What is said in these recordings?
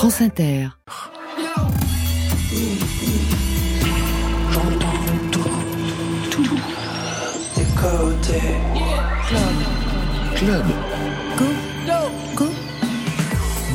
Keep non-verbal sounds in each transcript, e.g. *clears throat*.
France Inter. Club. Go.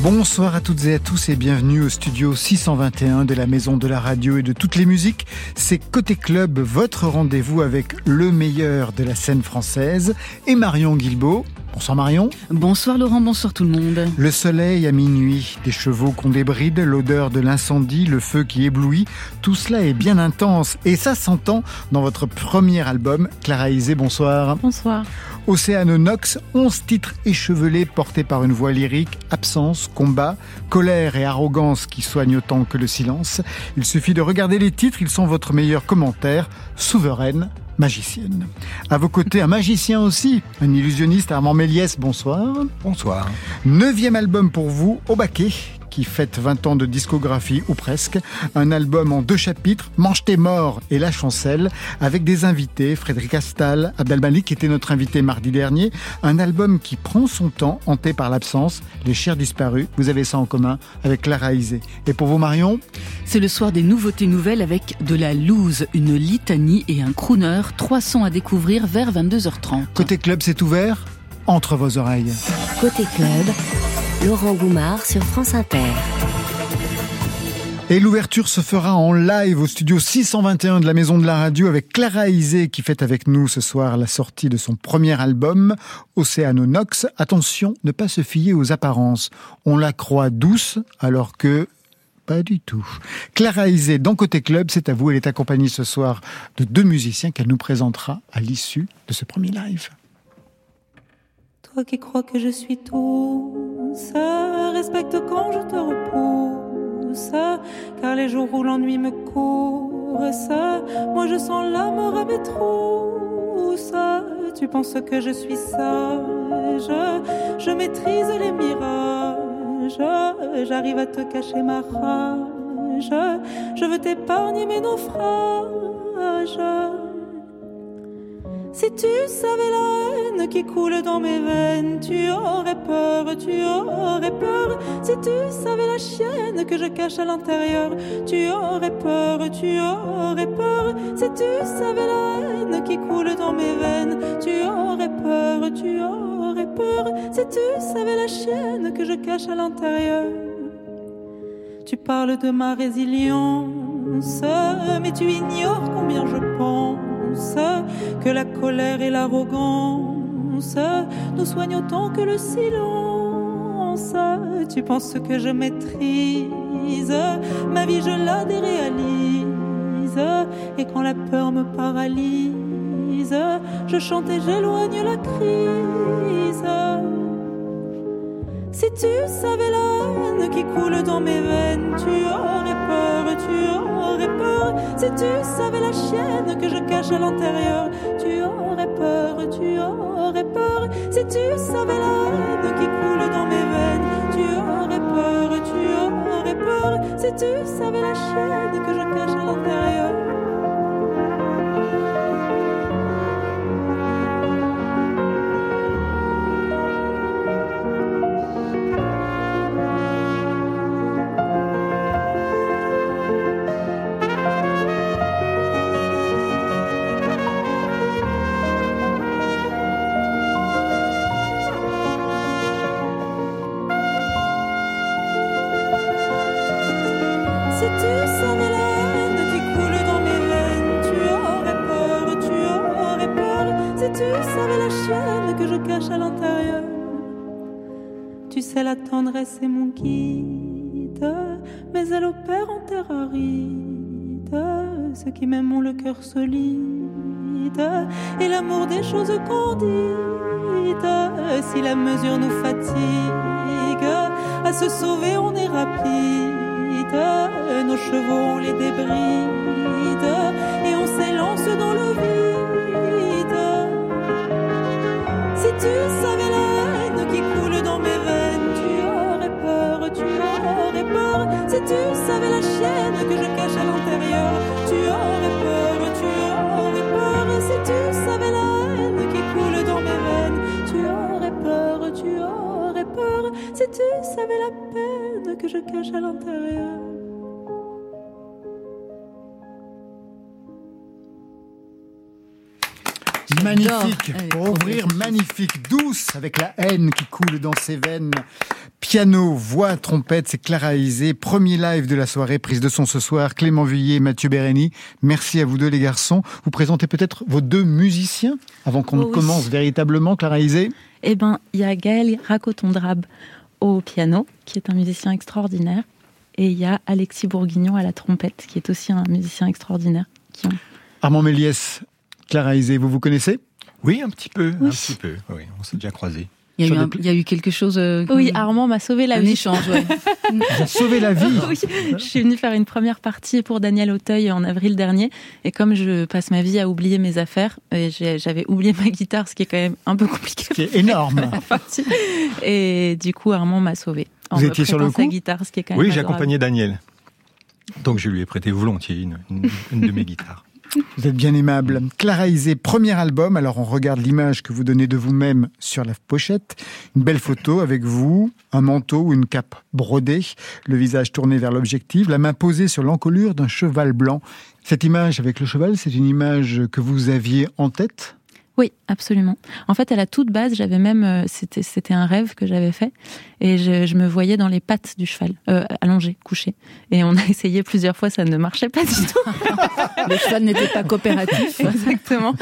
Bonsoir à toutes et à tous et bienvenue au studio 621 de la Maison de la Radio et de toutes les musiques. C'est Côté Club, votre rendez-vous avec le meilleur de la scène française et Marion Guilbeault. Bonsoir Marion. Bonsoir Laurent, bonsoir tout le monde. Le soleil à minuit, des chevaux qu'on débride, l'odeur de l'incendie, le feu qui éblouit, tout cela est bien intense et ça s'entend dans votre premier album, Clara Isé, bonsoir. Bonsoir. Océano Nox, 11 titres échevelés portés par une voix lyrique, absence, combat, colère et arrogance qui soignent autant que le silence. Il suffit de regarder les titres, ils sont votre meilleur commentaire, souveraine, magicienne. À vos côtés, un magicien aussi, un illusionniste, Armand Méliès, bonsoir. Bonsoir. Neuvième album pour vous, au baquet, qui fête 20 ans de discographie ou presque. Un album en deux chapitres, Mange tes morts et La chancelle, avec des invités, Frédéric Astal, Abdelmalik qui était notre invité mardi dernier. Un album qui prend son temps, hanté par l'absence, les chers disparus. Vous avez ça en commun avec Clara Isé. Et pour vous Marion? C'est le soir des nouveautés nouvelles avec de la loose, une litanie et un crooner. Trois sons à découvrir vers 22h30. Côté club, c'est ouvert? Entre vos oreilles. Côté club, Laurent Goumard sur France Inter. Et l'ouverture se fera en live au studio 621 de la Maison de la Radio avec Clara Isé qui fait avec nous ce soir la sortie de son premier album, Océano Nox. Attention, ne pas se fier aux apparences. On la croit douce alors que pas du tout. Clara Isé, dans Côté Club, c'est à vous. Elle est accompagnée ce soir de deux musiciens qu'elle nous présentera à l'issue de ce premier live. Toi qui crois que je suis tout, ça respecte quand je te repousse, car les jours où l'ennui me court, ça, moi je sens la mort à mes trousses. Tu penses que je suis sage, je maîtrise les mirages, j'arrive à te cacher ma rage, je veux t'épargner mes naufrages. Si tu savais la haine qui coule dans mes veines, tu aurais peur, tu aurais peur. Si tu savais la chienne que je cache à l'intérieur, tu aurais peur, tu aurais peur. Si tu savais la haine qui coule dans mes veines, tu aurais peur, tu aurais peur. Si tu savais la chienne que je cache à l'intérieur. Tu parles de ma résilience, mais tu ignores combien je pense que la colère et l'arrogance nous soignent autant que le silence. Tu penses que je maîtrise ma vie, je la déréalise. Et quand la peur me paralyse, je chante et j'éloigne la crise. Si tu savais la haine qui coule dans mes veines, tu aurais peur, tu aurais peur. Si tu savais la chienne que je cache à l'intérieur, tu aurais peur, tu aurais peur. Si tu savais la haine qui coule dans mes veines, tu aurais peur, tu aurais peur. Si tu savais la chienne que je cache à l'intérieur. Qui m'aiment ont le cœur solide et l'amour des choses candides. Si la mesure nous fatigue, à se sauver on est rapide nos chevaux on les débride et on s'élance dans le vide. Si tu savais la haine qui coule dans mes veines, tu aurais peur, tu aurais peur. Si tu savais la chienne que je cache à l'intérieur, aurais peur, tu aurais peur. Si tu savais la haine qui coule dans mes veines, tu aurais peur, tu aurais peur. Si tu savais la peine que je cache à l'intérieur. Magnifique, pour ouvrir, magnifique, douce, avec la haine qui coule dans ses veines. Piano, voix, trompette, c'est Clara Isé. Premier live de la soirée, prise de son ce soir. Clément Vuillet, Mathieu Bérény. Merci à vous deux, les garçons. Vous présentez peut-être vos deux musiciens avant qu'on Oh oui. commence véritablement, Clara Isé. Eh ben, il y a Gaël Racotondrab au piano, qui est un musicien extraordinaire. Et il y a Alexis Bourguignon à la trompette, qui est aussi un musicien extraordinaire. Qui ont... Armand Méliès, Clara Isé, vous vous connaissez? Oui, un petit peu, Oui. un petit peu. Oui, on s'est déjà croisés. Il y, a eu des un- pla- il y a eu quelque chose. euh, Oui, Armand m'a sauvé la un vie. échange, ouais. Sauvé la vie. *laughs* Oui, je suis venue faire une première partie pour Daniel Auteuil en avril dernier. Et comme je passe ma vie à oublier mes affaires, j'ai- j'avais oublié ma guitare, ce qui est quand même un peu compliqué. qui est énorme. pour la partie. Et du coup, Armand m'a sauvé. Vous étiez sur le sa coup? guitare, ce qui est quand même Oui, adorable. j'accompagnais Daniel. Donc je lui ai prêté volontiers une, une- une de mes *laughs* guitares. Vous êtes bien aimable. Clara Isé, premier album. Alors on regarde l'image que vous donnez de vous-même sur la pochette. Une belle photo avec vous, un manteau ou une cape brodée, le visage tourné vers l'objectif, la main posée sur l'encolure d'un cheval blanc. Cette image avec le cheval, c'est une image que vous aviez en tête? Oui, absolument. En fait, à la toute base, j'avais même, euh, c'était, c'était un rêve que j'avais fait, et je, je me voyais dans les pattes du cheval, euh, allongé, couché. Et on a *laughs* essayé plusieurs fois, ça ne marchait pas du tout. *laughs* Le cheval n'était pas coopératif. Exactement.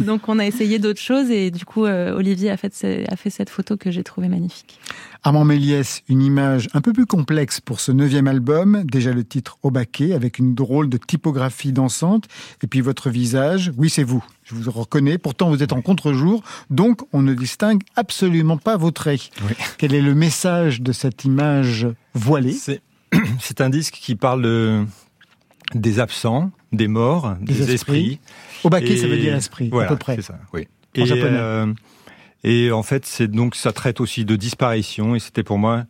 Donc, on a essayé d'autres choses, et du coup, euh, Olivier a fait, a fait cette photo que j'ai trouvée magnifique. Armand Méliès, une image un peu plus complexe pour ce neuvième album. Déjà le titre au baquet, avec une drôle de typographie dansante. Et puis votre visage, oui c'est vous, je vous reconnais. Pourtant vous êtes en contre-jour, donc on ne distingue absolument pas vos traits. Oui. Quel est le message de cette image voilée? *clears throat* C'est un disque qui parle de- des absents, des morts, Des des, esprits. Et- ça veut dire esprit, Voilà, à peu près. c'est ça, oui. En Et, japonais. euh, et en fait, c'est donc ça traite aussi de disparition et c'était pour moi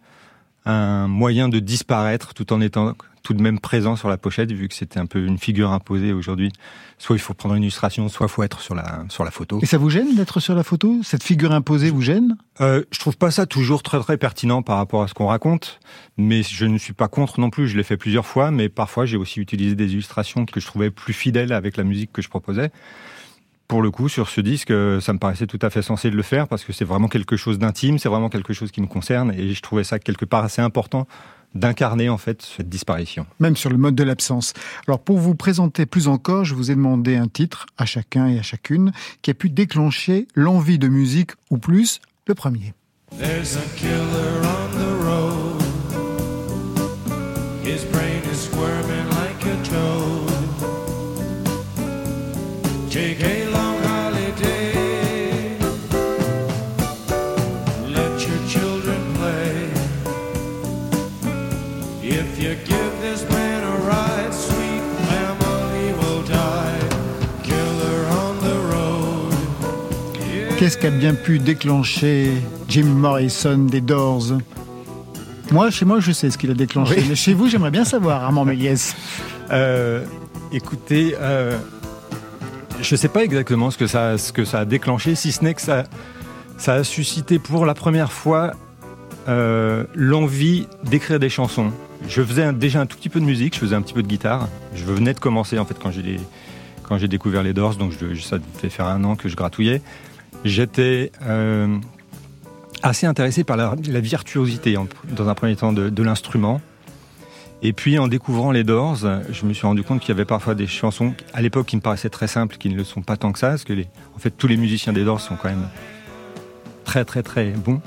un moyen de disparaître tout en étant tout de même présent sur la pochette vu que c'était un peu une figure imposée aujourd'hui. Soit il faut prendre une illustration, soit il faut être sur la sur la photo. Et ça vous gêne d'être sur la photo? Cette figure imposée vous gêne? Euh, je trouve pas ça toujours très très pertinent par rapport à ce qu'on raconte, mais je ne suis pas contre non plus. Je l'ai fait plusieurs fois, mais parfois j'ai aussi utilisé des illustrations que je trouvais plus fidèles avec la musique que je proposais. Pour le coup, sur ce disque, euh, ça me paraissait tout à fait censé de le faire parce que c'est vraiment quelque chose d'intime, c'est vraiment quelque chose qui me concerne et je trouvais ça quelque part assez important d'incarner en fait cette disparition. même sur le mode de l'absence. Alors pour vous présenter plus encore, je vous ai demandé un titre à chacun et à chacune qui a pu déclencher l'envie de musique ou plus, le premier. There's a killer on the road. His brain is squirming like a toad. Take Qu'est-ce qui a bien pu déclencher Jim Morrison des Doors Moi, chez moi, je sais ce qu'il a déclenché. Oui. Mais chez vous, j'aimerais bien savoir, Armand Méliès. Euh, écoutez, euh, je ne sais pas exactement ce que, ça, ce que ça a déclenché, si ce n'est que ça, ça a suscité pour la première fois euh, l'envie d'écrire des chansons. Je faisais un- déjà un tout petit peu de musique, je faisais un petit peu de guitare. Je venais de commencer en fait quand j'ai quand j'ai découvert les Doors, donc je, ça fait faire un an que je gratouillais. J'étais euh, assez intéressé par la, virtuosité dans un premier temps de, l'instrument. Et puis en découvrant les Doors, je me suis rendu compte qu'il y avait parfois des chansons à l'époque qui me paraissaient très simples, qui ne le sont pas tant que ça, parce que en fait tous les musiciens des Doors sont quand même très très très bons.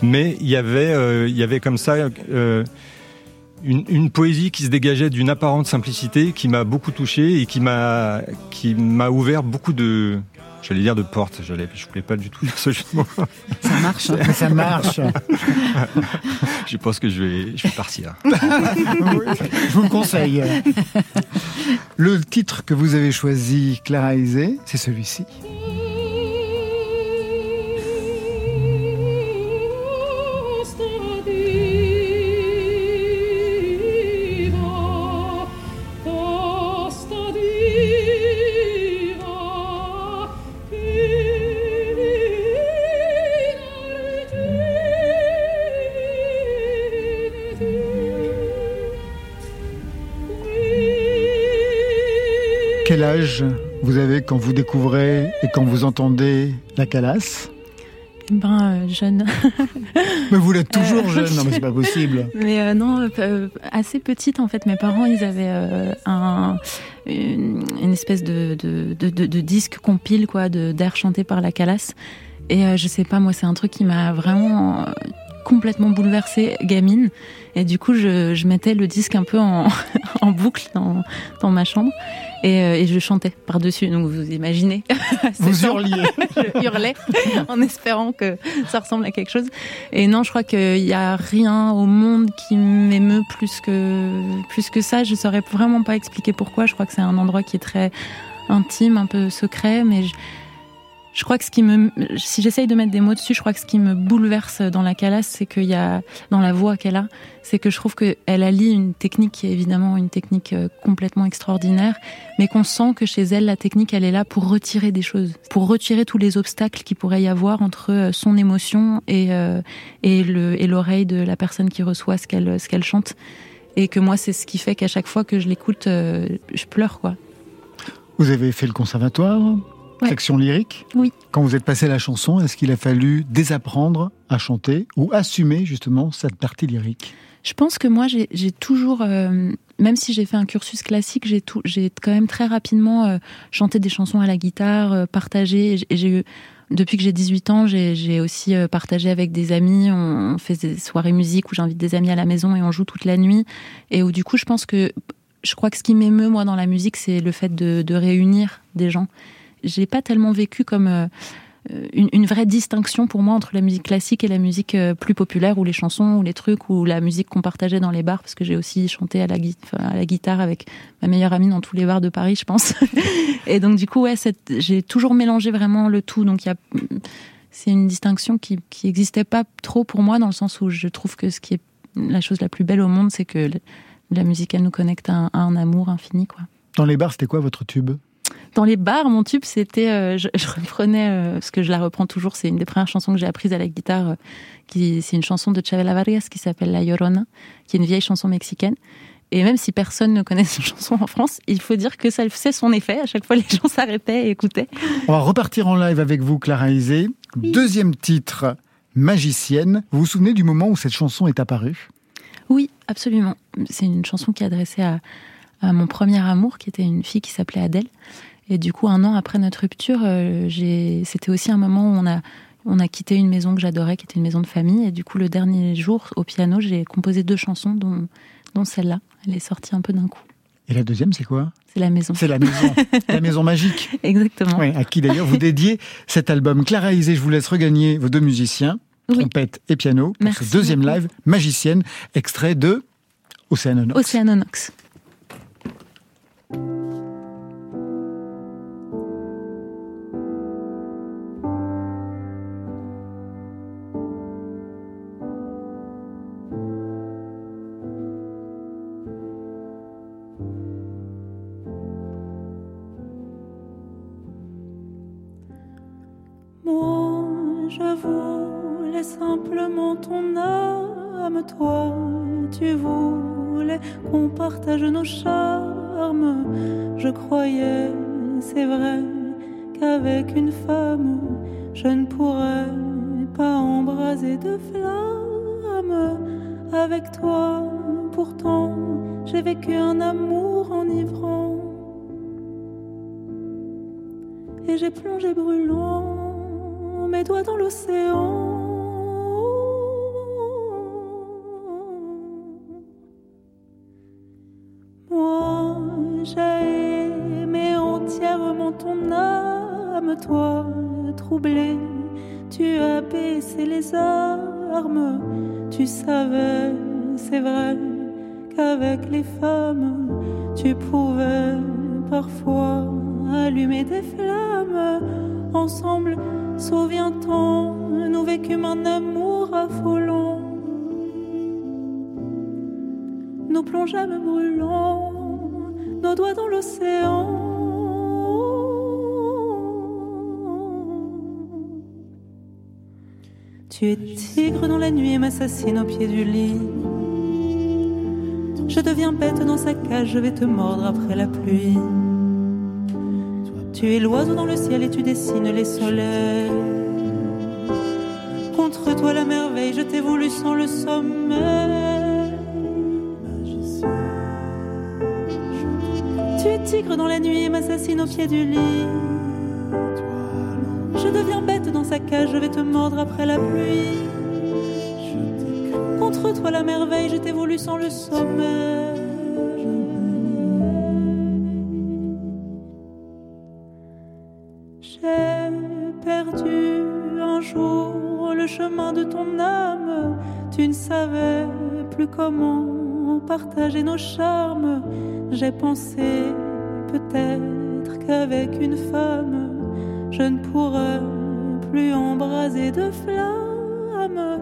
Mais il y avait, euh, il y avait comme ça euh, une, une poésie qui se dégageait d'une apparente simplicité qui m'a beaucoup touché et qui m'a qui m'a ouvert beaucoup de j'allais dire de. J'allais, je voulais pas du tout *laughs* dire ce jeu de mots. Ça marche. hein. Ça marche. *laughs* je pense que je vais je vais partir. Je vous le conseille. *laughs* Le titre que vous avez choisi, Clara Isé, c'est celui-ci. Vous avez quand vous découvrez et quand vous entendez la calasse Ben, euh, jeune. *laughs* Mais vous l'êtes toujours Euh, jeune, non mais c'est pas possible. *laughs* Mais euh, non, assez petite en fait. Mes parents, ils avaient un, une, une espèce de, de, de, disque compile quoi, d'air chanté par la Calas. Et je sais pas, moi, c'est un truc qui m'a vraiment complètement bouleversée gamine. Et du coup, je, je mettais le disque un peu en, *laughs* en boucle dans, dans ma chambre et, euh, et je chantais par-dessus. Donc vous imaginez. *laughs* Vous hurliez. *laughs* je hurlais en espérant que ça ressemble à quelque chose. Et non, je crois qu'il n'y a rien au monde qui m'émeut plus que, plus que ça. Je saurais vraiment pas expliquer pourquoi. Je crois que c'est un endroit qui est très intime, un peu secret, mais je, je crois que ce qui me, si j'essaye de mettre des mots dessus, je crois que ce qui me bouleverse dans la calasse, c'est qu'il y a, dans la voix qu'elle a, c'est que je trouve qu'elle allie une technique qui est évidemment une technique euh, complètement extraordinaire, mais qu'on sent que chez elle, la technique, elle est là pour retirer des choses, pour retirer tous les obstacles qu'il pourrait y avoir entre euh, son émotion et, euh, et le, et l'oreille de la personne qui reçoit ce qu'elle, chante. Et que moi, c'est ce qui fait qu'à chaque fois que je l'écoute, je pleure, quoi. Vous avez fait le conservatoire, Ouais. section lyrique. Oui. Quand vous êtes passé à la chanson, est-ce qu'il a fallu désapprendre à chanter ou assumer justement cette partie lyrique? Je pense que moi, j'ai toujours, euh, même si j'ai fait un cursus classique, j'ai quand même très rapidement euh, chanté des chansons à la guitare, euh, partagé. Et j'ai- eu, depuis que j'ai 18 ans, j'ai aussi partagé avec des amis. On, on fait des soirées musique où j'invite des amis à la maison et on joue toute la nuit. Et où du coup, je pense que je crois que ce qui m'émeut moi dans la musique, c'est le fait de, de réunir des gens. J'ai pas tellement vécu comme euh, une, vraie distinction pour moi entre la musique classique et la musique euh, plus populaire ou les chansons ou les trucs ou la musique qu'on partageait dans les bars parce que j'ai aussi chanté à la, guitare avec ma meilleure amie dans tous les bars de Paris je pense. *laughs* Et donc du coup ouais j'ai toujours mélangé vraiment le tout. Donc il y a c'est une distinction qui qui existait pas trop pour moi dans le sens où je trouve que ce qui est la chose la plus belle au monde c'est que la musique elle nous connecte à un, à un amour infini quoi. Dans les bars, c'était quoi votre tube? Dans les bars, mon tube, c'était, euh, je, je reprenais, euh, parce que je la reprends toujours, c'est une des premières chansons que j'ai apprises à la guitare, euh, qui, c'est une chanson de Chavela Vargas qui s'appelle La Llorona, qui est une vieille chanson mexicaine. Et même si personne ne connaît *laughs* cette chanson en France, il faut dire que ça faisait son effet. À chaque fois, les gens s'arrêtaient et écoutaient. On va repartir en live avec vous, Clara Isé. Deuxième titre, Magicienne. Vous vous souvenez du moment où cette chanson est apparue? Oui, absolument. C'est une chanson qui est adressée à, à mon premier amour, qui était une fille qui s'appelait Adèle. Et du coup, un an après notre rupture, euh, c'était aussi un moment où on a, on a quitté une maison que j'adorais, qui était une maison de famille. Et du coup, le dernier jour, au piano, j'ai composé deux chansons, dont, dont celle-là. Elle est sortie un peu d'un coup. Et la deuxième, c'est quoi? C'est la maison. C'est la maison, *laughs* la maison magique. Exactement. Ouais, à qui d'ailleurs vous dédiez cet album. Clara Isé, je vous laisse regagner vos deux musiciens, Oui. trompette et piano, pour Merci ce deuxième beaucoup. live, Magicienne, extrait de Océanonox. Océanonox. Tu voulais qu'on partage nos charmes. Je croyais, c'est vrai, qu'avec une femme, je ne pourrais pas embraser de flamme. Avec toi, pourtant, j'ai vécu un amour enivrant. Et j'ai plongé brûlant mes doigts dans l'océan. Toi, troublé, tu as baissé les armes. Tu savais, c'est vrai, qu'avec les femmes, tu pouvais parfois allumer des flammes. Ensemble, souviens-t'en, nous vécûmes un amour affolant. Nous plongeâmes brûlants, nos doigts dans l'océan. Tu es tigre dans la nuit et m'assassine au pied du lit. Je deviens bête dans sa cage, je vais te mordre après la pluie. Tu es l'oiseau dans le ciel et tu dessines les soleils. Contre toi la merveille, je t'ai voulu sans le sommeil. Tu es tigre dans la nuit et m'assassine au pied du lit. Je deviens bête je vais te mordre après la pluie. Contre toi la merveille, je t'ai voulu sans le sommeil. J'ai perdu un jour le chemin de ton âme. Tu ne savais plus comment partager nos charmes. J'ai pensé peut-être qu'avec une femme, je ne pourrais plus embraser de flammes.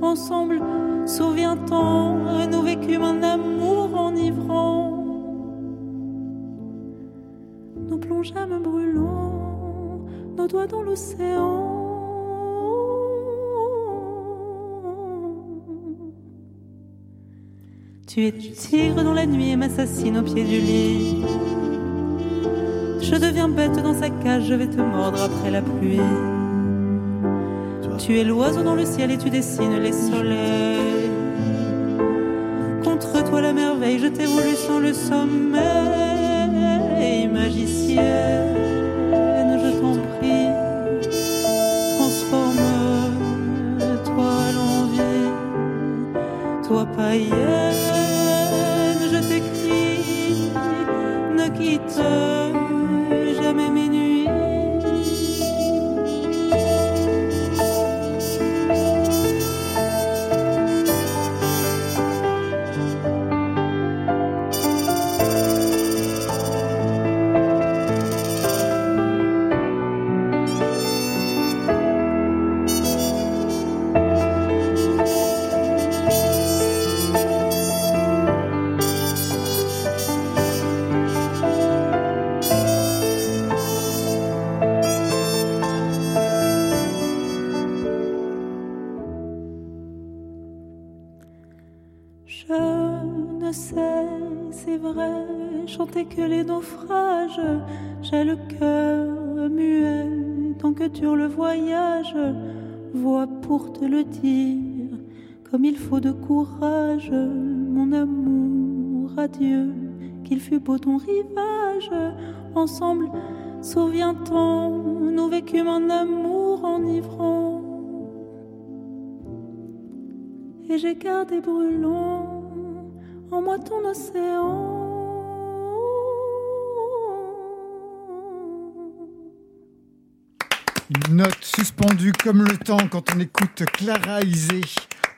Ensemble, souviens-t'en, nous vécûmes un amour enivrant. Nous plongeâmes brûlants nos doigts dans l'océan. Tu es tigre dans la nuit et m'assassine au pied du lit. Je deviens bête dans sa cage, je vais te mordre après la pluie. Tu es l'oiseau dans le ciel et tu dessines les soleils. Contre toi la merveille, je t'ai voulu sans le sommeil. Magicienne, je t'en prie, transforme-toi l'envie. Toi païenne, je t'écris, ne quitte Ne sais, c'est vrai, chanter que les naufrages. J'ai le cœur muet tant que dure le voyage. Voix pour te le dire, comme il faut de courage, mon amour, adieu, qu'il fut beau ton rivage. Ensemble, souviens-t'en, nous vécûmes un amour enivrant. Et j'ai gardé brûlant en moi ton océan. Une note suspendue comme le temps quand on écoute Clara Isé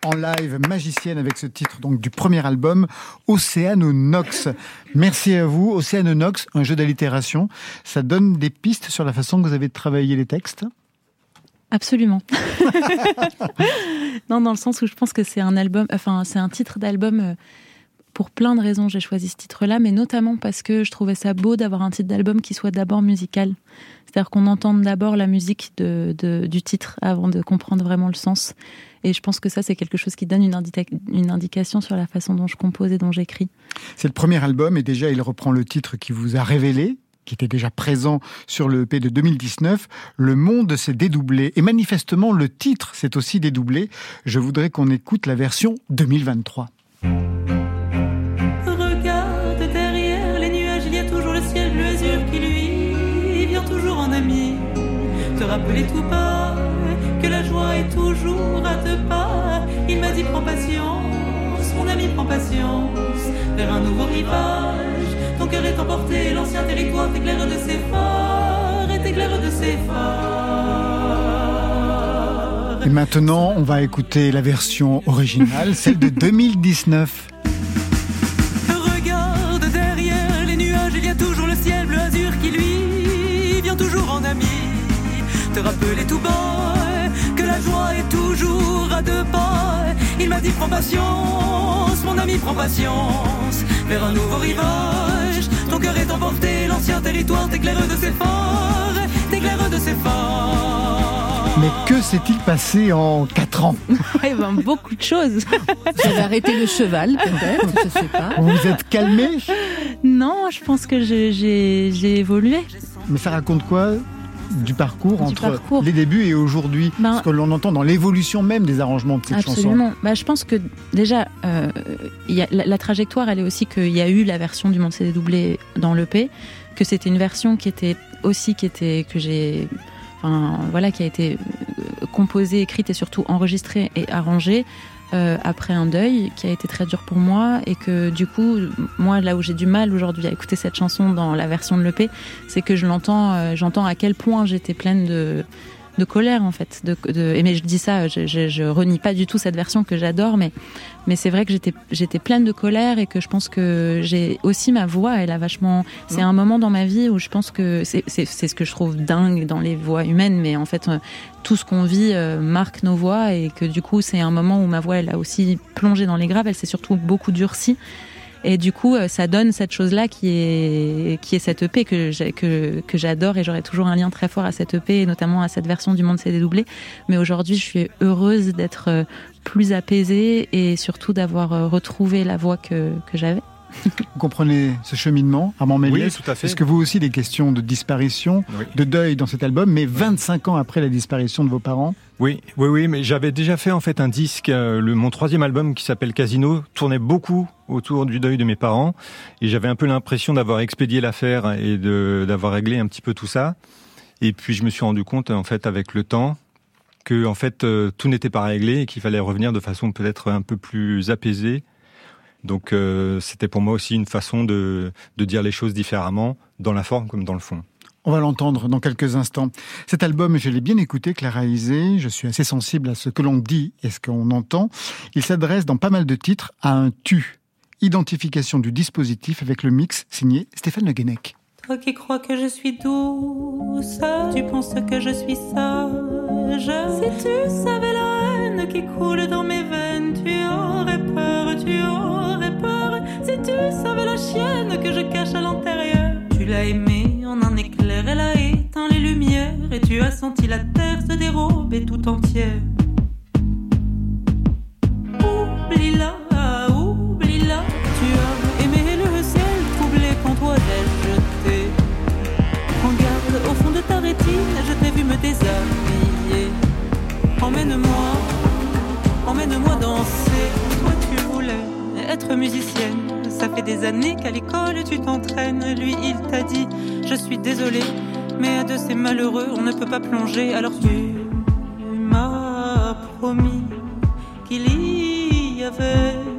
en live magicienne avec ce titre donc du premier album Océanonox. Merci à vous Océanonox, un jeu d'allitération. Ça donne des pistes sur la façon que vous avez de travailler les textes. Absolument. *laughs* non, dans le sens où je pense que c'est un album, enfin, c'est un titre d'album euh, pour plein de raisons. J'ai choisi ce titre-là, mais notamment parce que je trouvais ça beau d'avoir un titre d'album qui soit d'abord musical. C'est-à-dire qu'on entende d'abord la musique du titre avant de comprendre vraiment le sens. Et je pense que ça, c'est quelque chose qui donne une, indica- une indication sur la façon dont je compose et dont j'écris. C'est le premier album et déjà il reprend le titre qui vous a révélé qui était déjà présent sur le EP de 2019, Le monde s'est dédoublé. Et manifestement, le titre s'est aussi dédoublé. Je voudrais qu'on écoute la version 2023. Regarde Te rappeler tout bas que la joie est toujours à deux pas. Il m'a dit prends patience, mon ami prends patience, vers un nouveau rivage. Ton cœur est emporté, l'ancien territoire t'éclaire de ses phares et t'éclaire de ses phares. Et maintenant, on va écouter la version originale, celle de *laughs* 2019. Te rappeler tout bas que la joie est toujours à deux pas. Il m'a dit prends patience, mon ami prends patience, vers un nouveau rivage. Ton cœur est emporté, l'ancien territoire t'éclaire de ses phares, t'éclaire de ses phares. Mais que s'est-il passé en 4 ans *laughs* Ouais, ben, beaucoup de choses. J'avais arrêté le cheval, peut-être, je sais pas. Vous vous êtes calmé? Non, je pense que j'ai évolué. Mais ça raconte quoi? Du parcours Du entre parcours. les débuts et aujourd'hui Ben, Ce que l'on entend dans l'évolution même des arrangements de cette chanson. Absolument. Bah, je pense que déjà, euh, il y a, la, la trajectoire, elle est aussi qu'il y a eu la version du monde CD doublé dans l'EP, que c'était une version qui était aussi qui était que j'ai, enfin voilà, qui a été euh, composée, écrite et surtout enregistrée et arrangée. Euh, après un deuil qui a été très dur pour moi et que du coup moi là où j'ai du mal aujourd'hui à écouter cette chanson dans la version de l'EP c'est que je l'entends euh, j'entends à quel point j'étais pleine de de colère en fait. De, de, et mais je dis ça, je, je, je renie pas du tout cette version que j'adore, mais mais c'est vrai que j'étais j'étais pleine de colère et que je pense que j'ai aussi ma voix, elle a vachement. C'est un moment dans ma vie où je pense que c'est c'est c'est ce que je trouve dingue dans les voix humaines, mais en fait euh, tout ce qu'on vit euh, marque nos voix et que du coup c'est un moment où ma voix elle a aussi plongé dans les graves, elle s'est surtout beaucoup durcie. Et du coup, euh, ça donne cette chose-là qui est qui est cette EP que que que j'adore et j'aurai toujours un lien très fort à cette EP et notamment à cette version du monde CD doublé. Mais aujourd'hui, je suis heureuse d'être euh, plus apaisée et surtout d'avoir euh, retrouvé la voix que que j'avais. *laughs* Vous comprenez ce cheminement, Armand Méliès Oui, tout à fait. Est-ce que vous aussi des questions de disparition, Oui. de deuil dans cet album, mais 25 ans après la disparition de vos parents Oui, oui, oui, mais j'avais déjà fait en fait un disque, euh, le, mon troisième album qui s'appelle Casino, tournait beaucoup autour du deuil de mes parents, et j'avais un peu l'impression d'avoir expédié l'affaire et d'avoir réglé un petit peu tout ça. Et puis je me suis rendu compte en fait avec le temps que en fait euh, tout n'était pas réglé et qu'il fallait revenir de façon peut-être un peu plus apaisée. Donc euh, c'était pour moi aussi une façon de dire les choses différemment, dans la forme comme dans le fond. On va l'entendre dans quelques instants. Cet album, je l'ai bien écouté, Clara Isé. Je suis assez sensible à ce que l'on dit et ce qu'on entend. Il s'adresse dans pas mal de titres à un tu. Identification du dispositif avec le mix signé Stéphane Le Guenec. Toi qui crois que je suis douce, tu penses que je suis sage. Si tu savais la haine qui coule dans mes veines, tu aurais peur, tu aurais peur. Si tu savais la chienne que je cache à l'intérieur, tu l'as aimée en un éclair, elle a éteint les lumières et tu as senti la terre se dérober tout entière. Oublie-la, oublie-la, tu as aimé le ciel troublé quand toi d'elle jeté. En garde au fond de ta rétine, je t'ai vu me déshabiller. Emmène-moi, emmène-moi danser. Toi tu voulais être musicienne. Ça fait des années qu'à l'école tu t'entraînes. Lui il t'a dit, je suis désolé, mais à de ces malheureux on ne peut pas plonger. Alors tu m'as promis qu'il y avait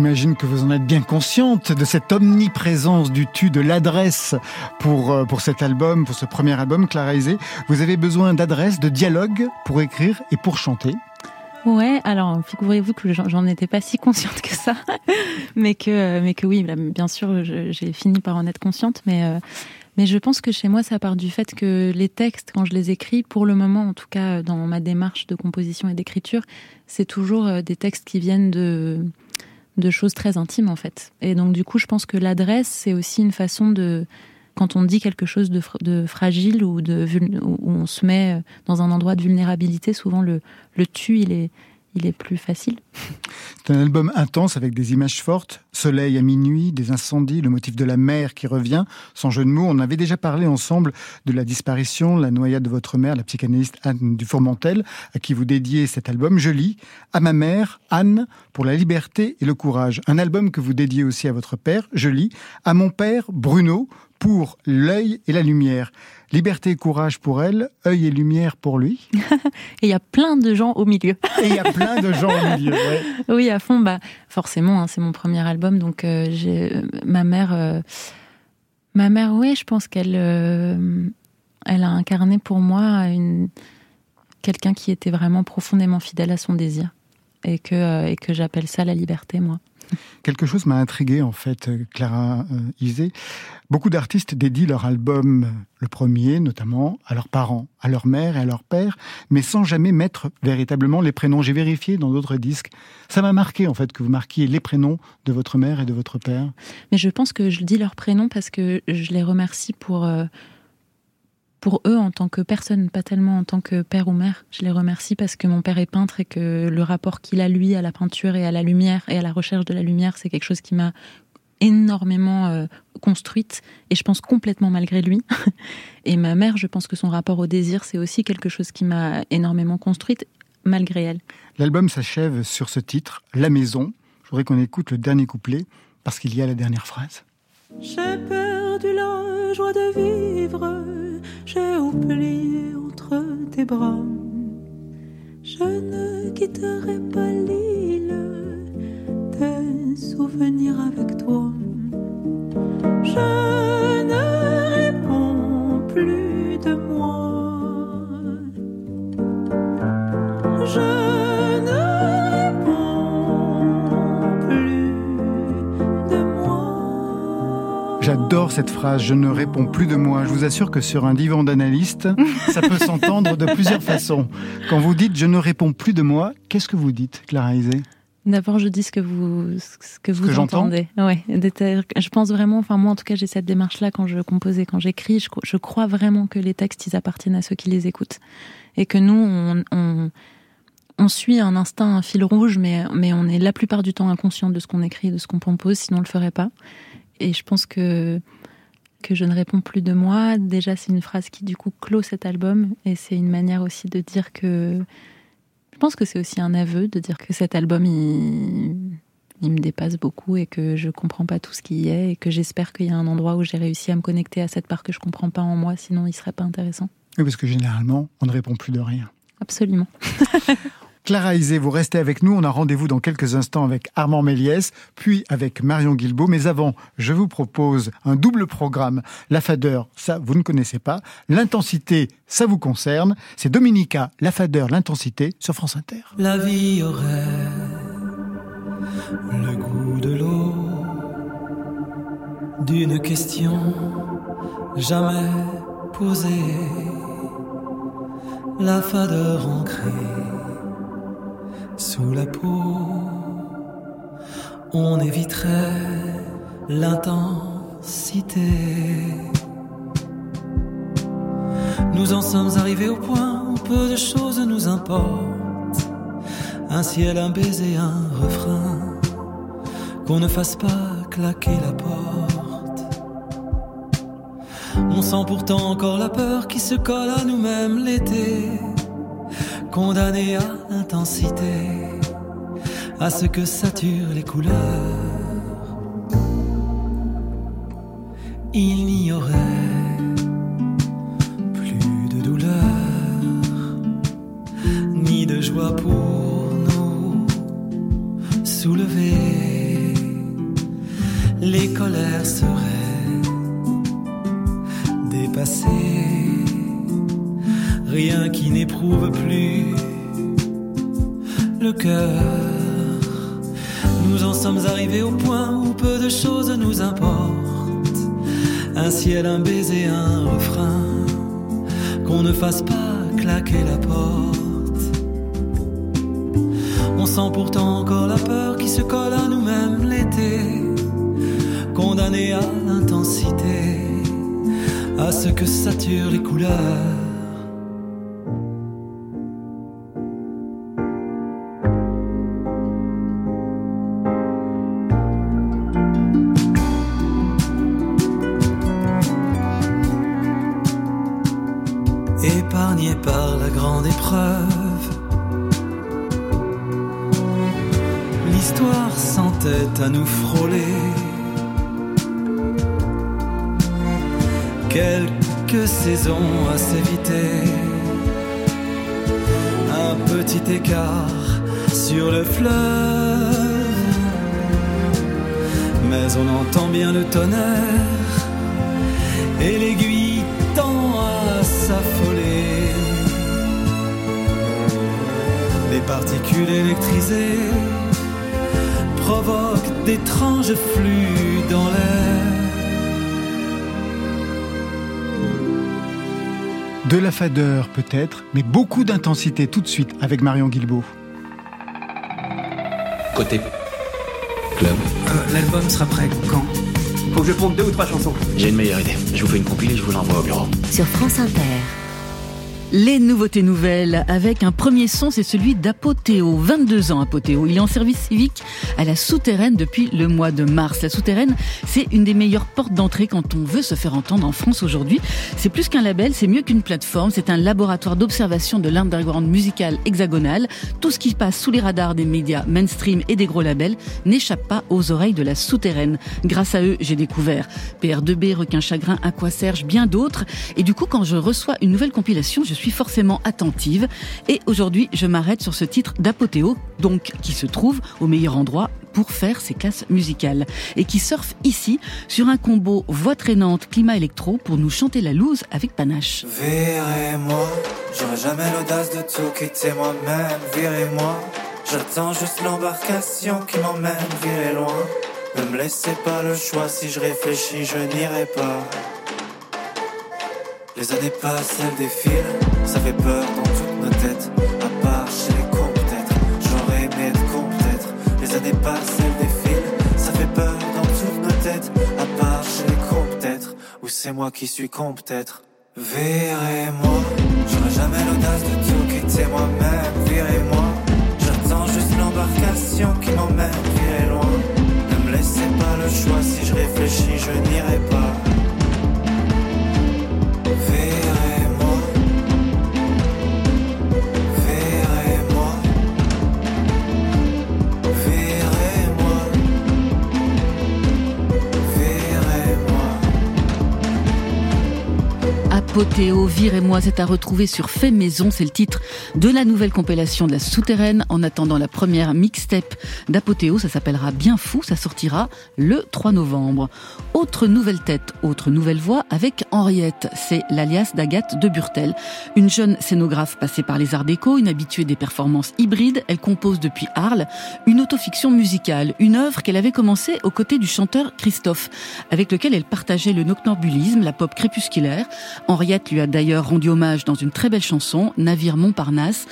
J'imagine que vous en êtes bien consciente de cette omniprésence du tu, de l'adresse pour, euh, pour cet album, pour ce premier album, Clara Isé. Vous avez besoin d'adresse, de dialogue pour écrire et pour chanter. Ouais, alors figurez-vous que j'en étais pas si consciente que ça, *laughs* mais que mais que oui, bien sûr, j'ai fini par en être consciente, mais euh, mais je pense que chez moi, ça part du fait que les textes, quand je les écris, pour le moment, en tout cas dans ma démarche de composition et d'écriture, c'est toujours euh, des textes qui viennent de de choses très intimes en fait. Et donc du coup, je pense que l'adresse, c'est aussi une façon de quand on dit quelque chose de, fr- de fragile ou de où on se met euh, dans un endroit de vulnérabilité, souvent le le tu, il est il est plus facile. C'est un album intense avec des images fortes, soleil à minuit, des incendies, le motif de la mer qui revient, sans jeu de mots. On avait déjà parlé ensemble de la disparition, la noyade de votre mère, la psychanalyste Anne Dufourmentel, à qui vous dédiez cet album. Je lis à ma mère, Anne, pour la liberté et le courage. Un album que vous dédiez aussi à votre père. Je lis à mon père, Bruno, pour l'œil et la lumière. Liberté et courage pour elle, œil et lumière pour lui. *laughs* Et il y a plein de gens au milieu. Et il y a plein de gens au milieu. *laughs* *laughs* oui, à fond. Bah, forcément, hein, c'est mon premier album, donc euh, euh, ma mère. euh, ma mère, oui, je pense qu'elle, elle a incarné pour moi une quelqu'un qui était vraiment profondément fidèle à son désir, et que et que j'appelle ça la liberté, moi. Quelque chose m'a intrigué en fait, euh, Clara euh, Isé. Beaucoup d'artistes dédient leur album, le premier notamment, à leurs parents, à leur mère et à leur père, mais sans jamais mettre véritablement les prénoms. J'ai vérifié dans d'autres disques. Ça m'a marqué en fait que vous marquiez les prénoms de votre mère et de votre père. Mais je pense que je dis leur prénom parce que je les remercie pour, euh, pour eux en tant que personne, pas tellement en tant que père ou mère. Je les remercie parce que mon père est peintre et que le rapport qu'il a, lui, à la peinture et à la lumière et à la recherche de la lumière, c'est quelque chose qui m'a énormément euh, construite et je pense complètement malgré lui. *laughs* et ma mère, je pense que son rapport au désir, c'est aussi quelque chose qui m'a énormément construite malgré elle. L'album s'achève sur ce titre, La Maison. Je voudrais qu'on écoute le dernier couplet parce qu'il y a la dernière phrase. J'ai perdu la joie de vivre, j'ai oublié entre tes bras. Je ne quitterai pas l'île, tes souvenirs avec toi. J'adore cette phrase, je ne réponds plus de moi. Je vous assure que sur un divan d'analyste, *laughs* ça peut s'entendre de plusieurs façons. Quand vous dites je ne réponds plus de moi, qu'est-ce que vous dites, Clara Isé? D'abord, je dis ce que vous, ce que vous que j'entends entendez. Ouais, je pense vraiment, enfin moi en tout cas, j'ai cette démarche-là quand je compose et quand j'écris. Je, je crois vraiment que les textes, ils appartiennent à ceux qui les écoutent. Et que nous, on, on, on suit un instinct, un fil rouge, mais, mais on est la plupart du temps inconscient de ce qu'on écrit, de ce qu'on compose, sinon on le ferait pas. Et je pense que que je ne réponds plus de moi. Déjà, c'est une phrase qui du coup clôt cet album et c'est une manière aussi de dire que je pense que c'est aussi un aveu de dire que cet album il, il me dépasse beaucoup et que je comprends pas tout ce qui y est et que j'espère qu'il y a un endroit où j'ai réussi à me connecter à cette part que je comprends pas en moi, sinon il serait pas intéressant. Oui, parce que généralement, on ne répond plus de rien. Absolument. *laughs* Clara Isé, vous restez avec nous. On a rendez-vous dans quelques instants avec Armand Méliès, puis avec Marion Guilbault. Mais avant, je vous propose un double programme. La fadeur, ça, vous ne connaissez pas. L'intensité, ça vous concerne. C'est Dominica, la fadeur, l'intensité sur France Inter. La vie aurait le goût de l'eau, d'une question jamais posée, la fadeur ancrée sous la peau, on éviterait l'intensité. Nous en sommes arrivés au point où peu de choses nous importent un ciel, un baiser, un refrain, qu'on ne fasse pas claquer la porte. On sent pourtant encore la peur qui se colle à nous-mêmes l'été, condamné à à ce que saturent les couleurs. Il n'y aurait plus de douleur, ni de joie pour nous soulever. Les colères seraient dépassées, rien qui n'éprouve plus sommes arrivés au point où peu de choses nous importent. Un ciel, un baiser, un refrain qu'on ne fasse pas claquer la porte. On sent pourtant encore la peur qui se colle à nous-mêmes l'été, condamné à l'intensité, à ce que saturent les couleurs. S'entête à nous frôler. Quelques saisons à s'éviter. Un petit écart sur le fleuve. Mais on entend bien le tonnerre et l'aiguille tend à s'affoler. Les particules électrisées provoque d'étranges flux dans l'air. De la fadeur peut-être, mais beaucoup d'intensité tout de suite avec Marion Guilbault. Côté club. Euh, L'album sera prêt quand? Faut que je ponde deux ou trois chansons. J'ai une meilleure idée. Je vous fais une compile et je vous l'envoie au bureau. Sur France Inter. Les nouveautés nouvelles avec un premier son, c'est celui d'Apothéo. 22 ans Apothéo. Il est en service civique à la souterraine depuis le mois de mars. La souterraine, c'est une des meilleures portes d'entrée quand on veut se faire entendre en France aujourd'hui. C'est plus qu'un label, c'est mieux qu'une plateforme. C'est un laboratoire d'observation de l'underground musical hexagonal. Tout ce qui passe sous les radars des médias mainstream et des gros labels n'échappe pas aux oreilles de la souterraine. Grâce à eux, j'ai découvert PR2B, Requin Chagrin, Aqua Serge, bien d'autres. Et du coup, quand je reçois une nouvelle compilation, je suis forcément attentive. Et aujourd'hui, je m'arrête sur ce titre d'Apothéo, donc qui se trouve au meilleur endroit pour faire ses classes musicales et qui surfe ici sur un combo voix traînante climat électro pour nous chanter la loose avec panache. Virez-moi, jamais l'audace de tout quitter moi-même. Virez-moi, j'attends juste l'embarcation qui m'emmène. Loin, ne me laissez pas le choix. Si je réfléchis, je n'irai pas. Les années passent, elles défilent, ça fait peur dans toutes nos têtes. À part chez les cons peut-être, j'aurais aimé être con peut-être. Les années passent, elles défilent, ça fait peur dans toutes nos têtes. À part chez les cons peut-être, ou c'est moi qui suis con peut-être. Virez-moi, j'aurai jamais l'audace de tout quitter moi-même. Virez-moi, j'attends juste l'embarcation qui m'emmène. Virez loin, ne me laissez pas le choix. Si je réfléchis, je n'irai pas. Apothéo, Virez-moi, c'est à retrouver sur Fait Maison, c'est le titre de la nouvelle compilation de la Souterraine. En attendant la première mixtape d'Apothéo, ça s'appellera Bien Fou, ça sortira le 3 novembre. Autre nouvelle tête, autre nouvelle voix avec Henriette, c'est l'alias d'Agathe de Burtel. Une jeune scénographe passée par les arts déco, une habituée des performances hybrides, elle compose depuis Arles une autofiction musicale, une œuvre qu'elle avait commencée aux côtés du chanteur Christophe, avec lequel elle partageait le noctambulisme, la pop crépusculaire. Lui a d'ailleurs rendu hommage dans une très belle chanson, Navire Montparnasse,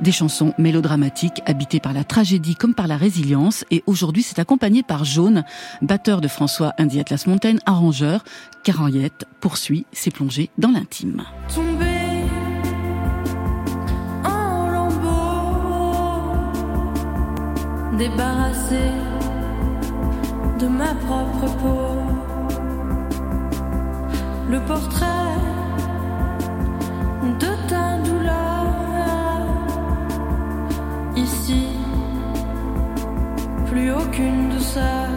des chansons mélodramatiques habitées par la tragédie comme par la résilience. Et aujourd'hui, c'est accompagné par Jaune, batteur de François Indy Atlas Montaigne, arrangeur, car Henriette poursuit ses plongées dans l'intime. Débarrassé de ma propre peau. Le portrait de ta douleur, ici, plus aucune douceur.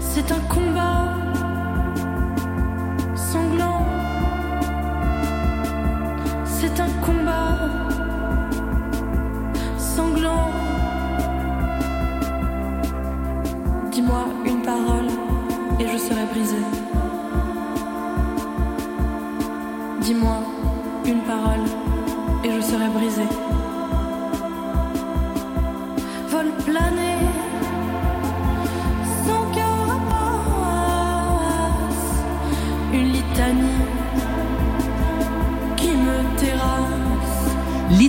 C'est un combat sanglant. C'est un combat serai brisé. Vol planer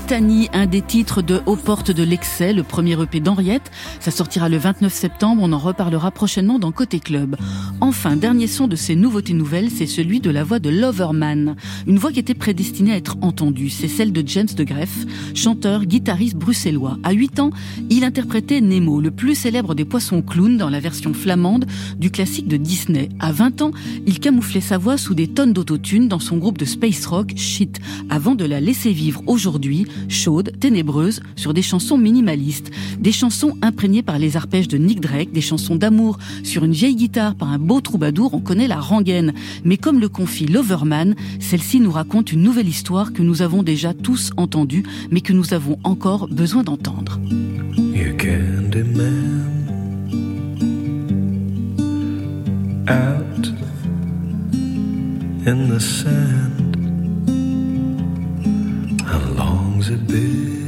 Litanie, un des titres de Aux portes de l'excès, le premier EP d'Henriette. Ça sortira le 29 septembre, on en reparlera prochainement dans Côté Club. Enfin, dernier son de ces nouveautés nouvelles, c'est celui de la voix de Loverman. Une voix qui était prédestinée à être entendue, c'est celle de James de Greff, chanteur, guitariste bruxellois. À 8 ans, il interprétait Nemo, le plus célèbre des poissons clowns dans la version flamande du classique de Disney. À 20 ans, il camouflait sa voix sous des tonnes d'autotune dans son groupe de space rock Shit, avant de la laisser vivre aujourd'hui, chaude, ténébreuse, sur des chansons minimalistes, des chansons imprégnées par les arpèges de Nick Drake, des chansons d'amour sur une vieille guitare par un beau troubadour, on connaît la rengaine. Mais comme le confie Loverman, celle-ci nous raconte une nouvelle histoire que nous avons déjà tous entendue, mais que nous avons encore besoin d'entendre. has it been?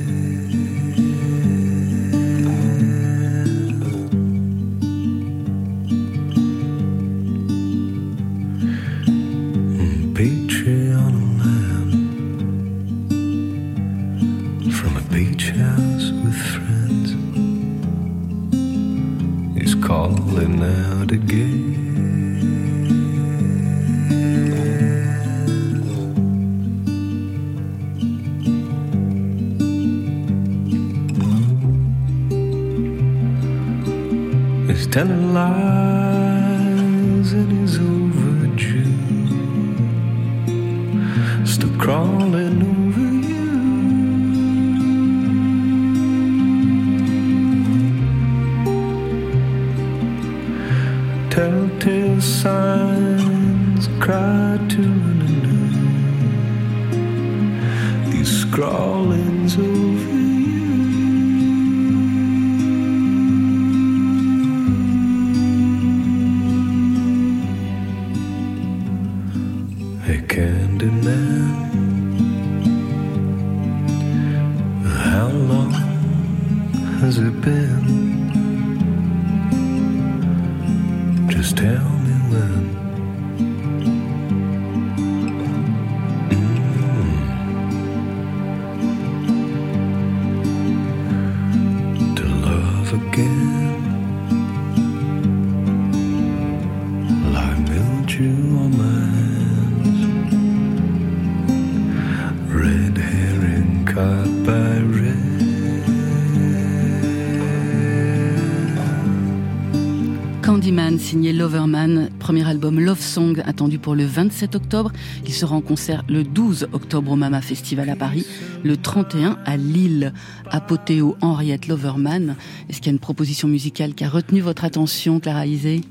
Loverman, premier album Love Song attendu pour le 27 octobre. Il sera en concert le 12 octobre au Mama Festival à Paris, le 31 à Lille. Apothéo Henriette Loverman. Est-ce qu'il y a une proposition musicale qui a retenu votre attention, Clara Isé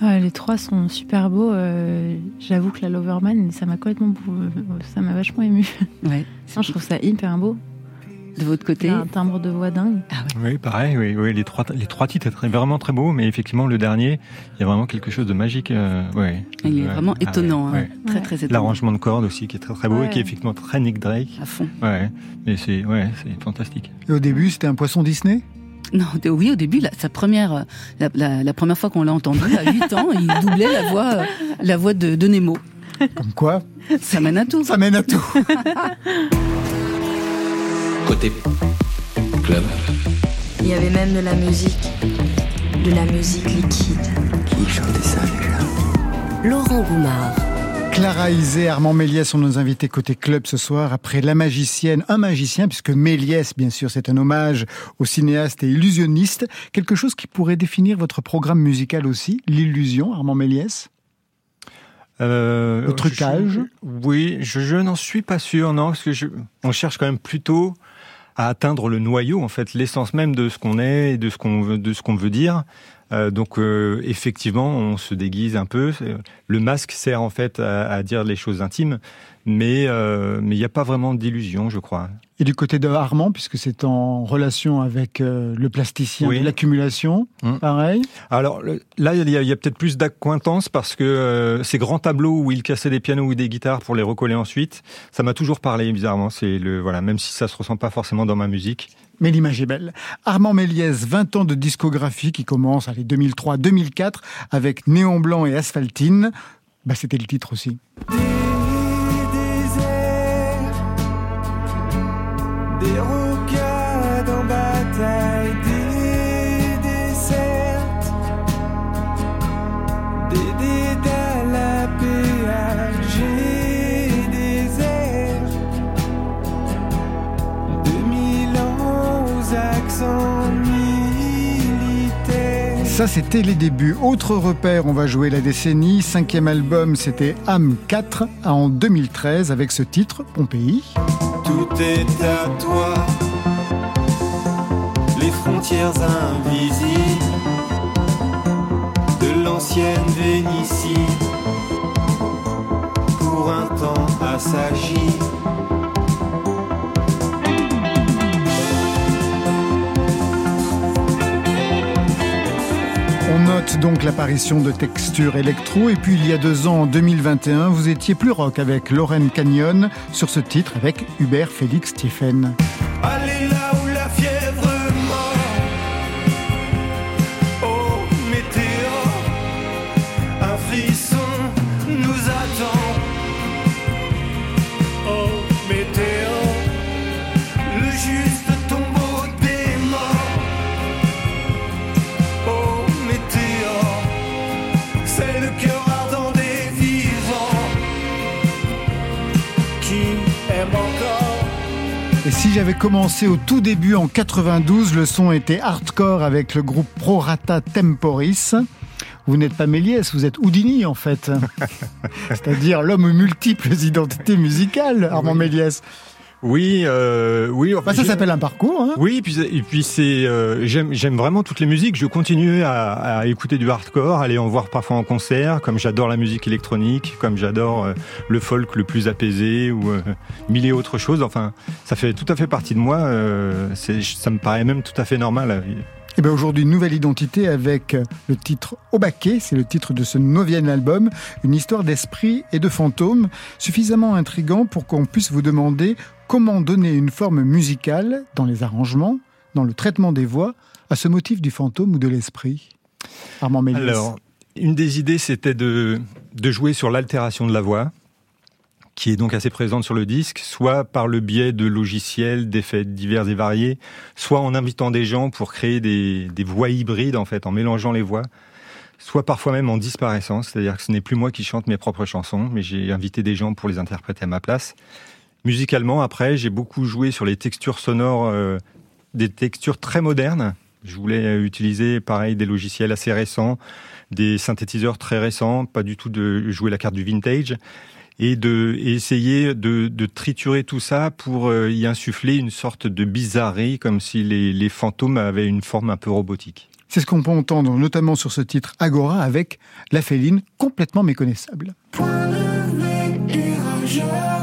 Ah, les trois sont super beaux. euh, J'avoue que la Loverman, ça m'a complètement, ça m'a vachement ému. Ouais. Non, je trouve ça hyper beau. De votre côté Il a un timbre de voix dingue. Oui, pareil, oui, oui, les, trois, les trois titres étaient vraiment très beaux, mais effectivement, le dernier, il y a vraiment quelque chose de magique. euh, ouais. Il est Ouais. vraiment Ah ouais, étonnant, hein. ouais. très très étonnant. L'arrangement de cordes aussi, qui est très très beau Ouais. et qui est effectivement très Nick Drake. À fond. Ouais, mais c'est ouais, c'est fantastique. Et au début, c'était un poisson Disney? Non, oui, au début, la, sa première, euh, la, la- la première fois qu'on l'a entendu, à 8 ans, il doublait la voix, euh, la voix de, de Nemo. Comme quoi? Ça mène à tout. Ça mène à tout. *laughs* Côté club. Il y avait même de la musique, de la musique liquide. Qui chantait ça déjà Laurent Goumard. Clara Isé, Armand Méliès sont nos invités côté club ce soir. Après La Magicienne, un magicien, puisque Méliès, bien sûr, c'est un hommage au cinéaste et illusionniste. Quelque chose qui pourrait définir votre programme musical aussi, l'illusion, Armand Méliès? Euh, Le trucage je- Oui, je, je n'en suis pas sûr, non, parce que je, on cherche quand même plutôt à atteindre le noyau, en fait, l'essence même de ce qu'on est et de ce qu'on veut, de ce qu'on veut dire. Euh, donc euh, effectivement, on se déguise un peu. Le masque sert en fait à, à dire les choses intimes, mais euh, mais il n'y a pas vraiment d'illusion, je crois. Et du côté de Armand, puisque c'est en relation avec euh, le plasticien Oui. l'accumulation, Mm. pareil. Alors le- là, il y a, peut-être plus d'acquaintance parce que euh, ces grands tableaux où il cassait des pianos ou des guitares pour les recoller ensuite, ça m'a toujours parlé bizarrement. C'est le voilà, même si ça se ressent pas forcément dans ma musique. Mais l'image est belle. Armand Méliès, 20 ans de discographie qui commence à 2003-2004 avec Néon Blanc et Asphaltine. Bah, c'était le titre aussi. Des Ça, c'était les débuts. Autre repère, on va jouer la décennie. Cinquième album, c'était Âme 4 en 2013 avec ce titre, Pompéi. Tout est à toi. Les frontières invisibles de l'ancienne Vénitie. Pour un temps assagi. Note donc l'apparition de textures électro. Et puis, il y a deux ans, en 2021, vous étiez plus rock avec Lorraine Canyon sur ce titre avec Hubert Félix Stephen. J'avais commencé au tout début en 92, le son était hardcore avec le groupe Pro Rata Temporis. Vous n'êtes pas Méliès, vous êtes Houdini en fait. *laughs* C'est-à-dire l'homme aux multiples *laughs* identités musicales, Armand Méliès. Oui, euh, oui. enfin, Bah, ça s'appelle un parcours. Hein Oui, et puis, et puis c'est, euh, j'aime, j'aime vraiment toutes les musiques. Je continue à, à écouter du hardcore, aller en voir parfois en concert, comme j'adore la musique électronique, comme j'adore euh, le folk le plus apaisé ou euh, mille et autres choses. Enfin, ça fait tout à fait partie de moi. euh, ça me paraît même tout à fait normal. Et bien aujourd'hui, nouvelle identité avec le titre baquet, c'est le titre de ce neuvième album, une histoire d'esprit et de fantômes, suffisamment intrigant pour qu'on puisse vous demander comment donner une forme musicale dans les arrangements, dans le traitement des voix, à ce motif du fantôme ou de l'esprit? Armand Méliès. Alors, une des idées, c'était de, jouer sur l'altération de la voix, qui est donc assez présente sur le disque, soit par le biais de logiciels, d'effets divers et variés, soit en invitant des gens pour créer des, des voix hybrides, en fait, en mélangeant les voix, soit parfois même en disparaissant, c'est-à-dire que ce n'est plus moi qui chante mes propres chansons, mais j'ai invité des gens pour les interpréter à ma place. Musicalement, après, j'ai beaucoup joué sur les textures sonores, euh, des textures très modernes. Je voulais utiliser, pareil, des logiciels assez récents, des synthétiseurs très récents, pas du tout de jouer la carte du vintage, et de et essayer de, de triturer tout ça pour euh, y insuffler une sorte de bizarrerie, comme si les, les fantômes avaient une forme un peu robotique. C'est ce qu'on peut entendre notamment sur ce titre Agora avec la féline complètement méconnaissable. Point levé et rageur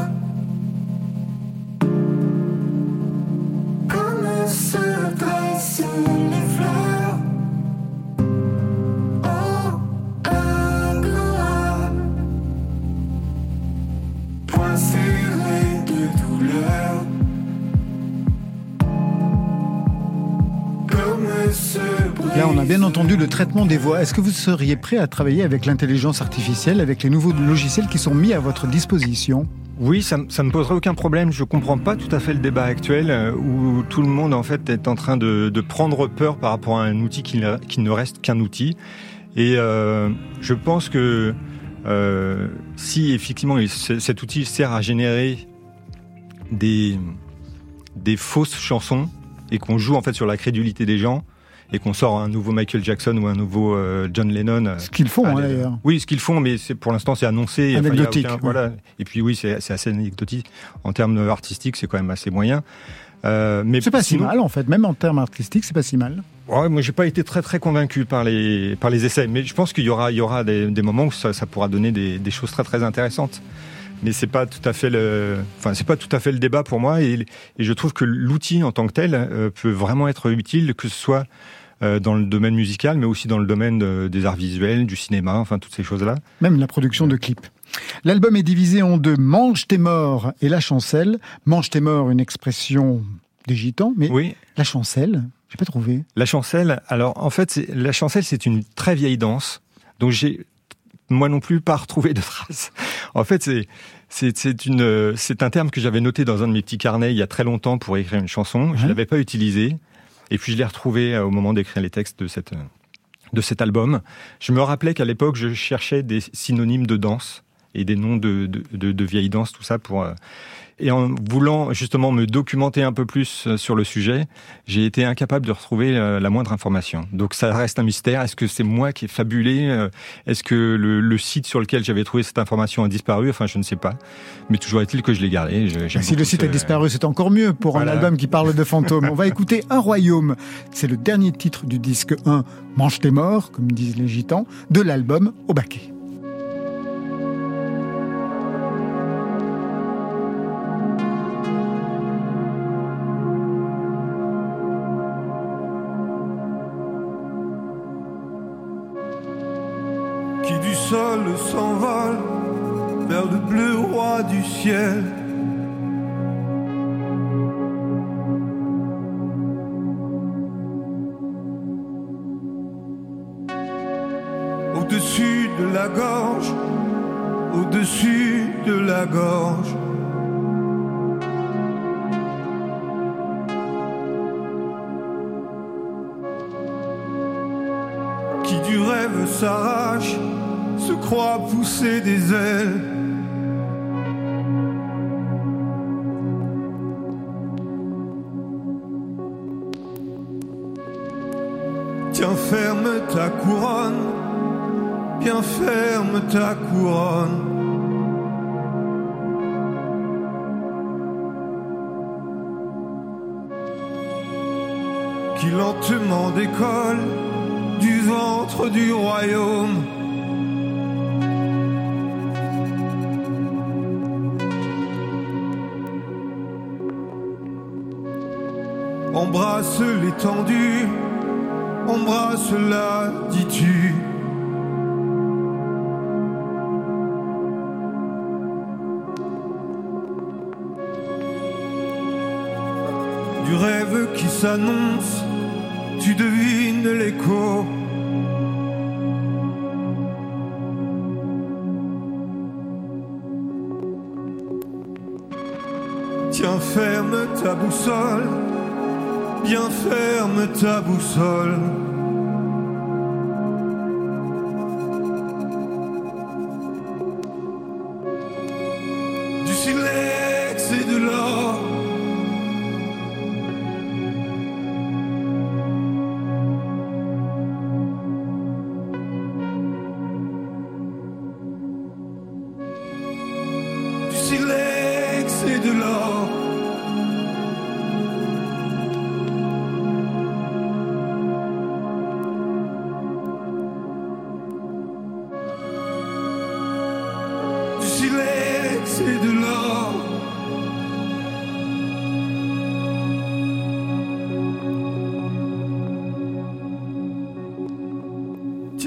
Là, on a bien entendu le traitement des voix. Est-ce que vous seriez prêt à travailler avec l'intelligence artificielle, avec les nouveaux logiciels qui sont mis à votre disposition? Oui, ça, ça me poserait aucun problème. Je comprends pas tout à fait le débat actuel euh, où tout le monde en fait est en train de, prendre peur par rapport à un outil qui, ne reste qu'un outil. Et euh, je pense que euh, si effectivement cet outil sert à générer des, des fausses chansons et qu'on joue en fait sur la crédulité des gens et qu'on sort un nouveau Michael Jackson ou un nouveau euh, John Lennon. Ce qu'ils font, hein, Allez, d'ailleurs. Oui, ce qu'ils font, mais c'est pour l'instant c'est annoncé. Enfin, Anecdotique, aucun- voilà. Et puis oui, c'est assez anecdotique. En termes artistiques, c'est quand même assez moyen. Euh, mais C'est pas si mal, en fait. Même en termes artistiques, c'est pas si mal. Ouais, moi, j'ai pas été très très convaincu par les par les essais, mais je pense qu'il y aura il y aura des, des moments où ça, ça pourra donner des, des choses très très intéressantes. Mais c'est pas tout à fait le, enfin c'est pas tout à fait le débat pour moi, et, et je trouve que l'outil en tant que tel euh, peut vraiment être utile, que ce soit euh, dans le domaine musical, mais aussi dans le domaine euh, des arts visuels, du cinéma, enfin toutes ces choses là. Même la production de clips. L'album est divisé en deux, Mange tes morts et La chancelle. Mange tes morts, une expression des gitans, mais Oui. La chancelle, j'ai pas trouvé. La chancelle, alors en fait, la chancelle, c'est une très vieille danse, donc j'ai moi non plus pas retrouvé de traces. En fait, c'est c'est c'est une euh, c'est un terme que j'avais noté dans un de mes petits carnets il y a très longtemps pour écrire une chanson. Je Ouais. l'avais pas utilisé, et puis je l'ai retrouvé euh, au moment d'écrire les textes de cette euh, de cet album. Je me rappelais qu'à l'époque, je cherchais des synonymes de danse et des noms de, de, de, de vieilles danses, tout ça pour. Et en voulant justement me documenter un peu plus euh, sur le sujet, j'ai été incapable de retrouver euh, la moindre information. Donc ça reste un mystère. Est-ce que c'est moi qui ai fabulé euh, Est-ce que le, le site sur lequel j'avais trouvé cette information a disparu? Enfin, je ne sais pas. Mais toujours est-il que je l'ai gardé. Je- j'aime Si le site ce- a disparu, c'est encore mieux pour Voilà. un album qui parle de fantômes. On va *laughs* écouter Un royaume. C'est le dernier titre du disque 1, Mange tes morts, comme disent les gitans, de l'album Au baquet. Sol s'envole vers le bleu roi du ciel. Au-dessus de la gorge, au-dessus de la gorge. Qui du rêve s'arrache, se croit pousser des ailes. Tiens, ferme ta couronne, bien ferme ta couronne. Qui lentement décolle du ventre du royaume. Embrasse l'étendue, embrasse la, dis-tu. Du rêve qui s'annonce, tu devines l'écho. Tiens ferme ta boussole, bien ferme ta boussole.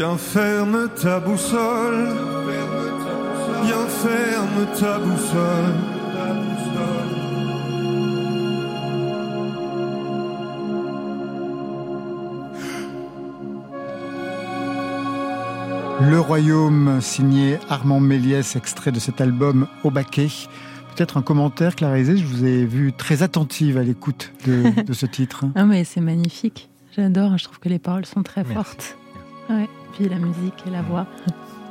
Tiens ferme ta boussole, bien ferme ta boussole. Le Royaume, signé Armand Méliès, extrait de cet album Au baquet. Peut-être un commentaire, Clarisé, je vous ai vu très attentive à l'écoute de, de ce titre. *laughs* Ah mais c'est magnifique. J'adore. Je trouve que les paroles sont très fortes. Ouais. Puis la musique et la voix.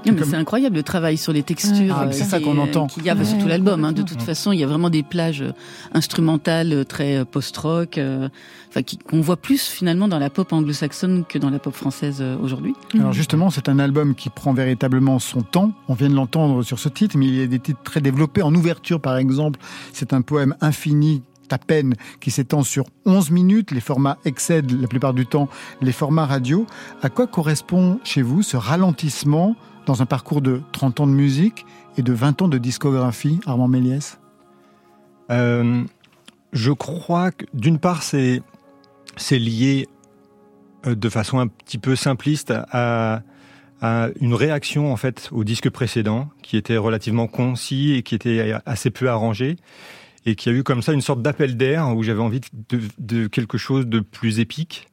Non, mais c'est incroyable le travail sur les textures. Ah, mais c'est euh, ça qu'on est- entend. Qu'il y a sur tout Ouais, l'album. hein. De toute façon, il y a vraiment des plages euh, instrumentales euh, très euh, post-rock, euh, enfin qu'on voit plus finalement dans la pop anglo-saxonne que dans la pop française euh, aujourd'hui. Alors justement, c'est un album qui prend véritablement son temps. On vient de l'entendre sur ce titre, mais il y a des titres très développés. En ouverture, par exemple, c'est un poème infini à peine qui s'étend sur 11 minutes. Les formats excèdent la plupart du temps les formats radio. À quoi correspond chez vous ce ralentissement dans un parcours de 30 ans de musique et de 20 ans de discographie, Armand Méliès? Euh, je crois que d'une part, c'est c'est lié euh, de façon un petit peu simpliste à, à une réaction en fait au disque précédent qui était relativement concis et qui était assez peu arrangé et qui a eu comme ça une sorte d'appel d'air où j'avais envie de, quelque chose de plus épique